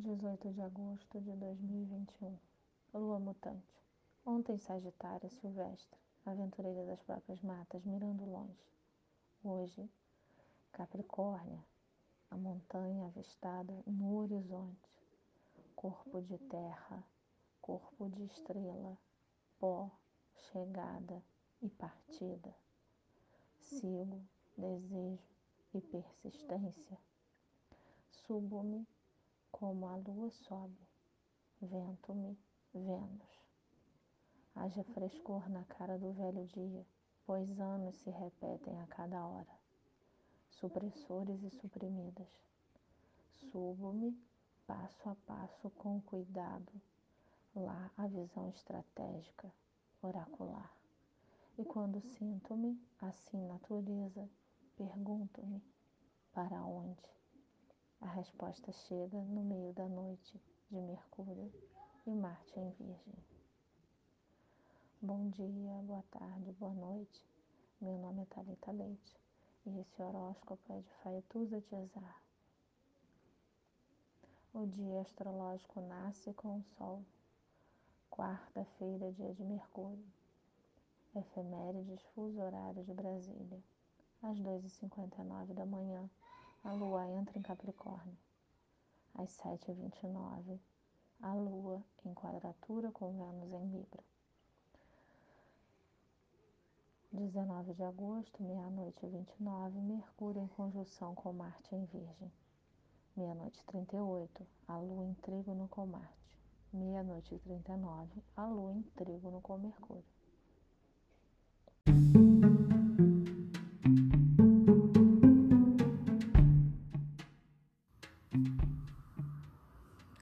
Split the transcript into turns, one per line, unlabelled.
18 de agosto de 2021. Lua mutante. Ontem, Sagitária Silvestre, aventureira das próprias matas, mirando longe. Hoje, Capricórnia, a montanha avistada no horizonte. Corpo de terra, corpo de estrela, pó, chegada e partida. Sigo, desejo e persistência. Subo-me como a lua sobe, vento-me Vênus. Haja frescor na cara do velho dia, pois anos se repetem a cada hora, supressores e suprimidas. Subo-me passo a passo com cuidado, lá a visão estratégica, oracular. E quando sinto-me assim natureza, pergunto-me para onde? A resposta chega no meio da noite de Mercúrio e Marte em Virgem. Bom dia, boa tarde, boa noite. Meu nome é Thalita Leite e esse horóscopo é de Faetusa de Azar. O dia astrológico nasce com o Sol. Quarta-feira, dia de Mercúrio. Efemérides, fuso horário de Brasília. Às 2h59 da manhã, a Lua entra em Capricórnio. Às 7h29, a Lua em quadratura com Vênus em Libra. 19 de agosto, meia-noite e 29, Mercúrio em conjunção com Marte em Virgem. Meia-noite e 38, a Lua em trígono com Marte. Meia-noite e 39, a Lua em trígono com Mercúrio.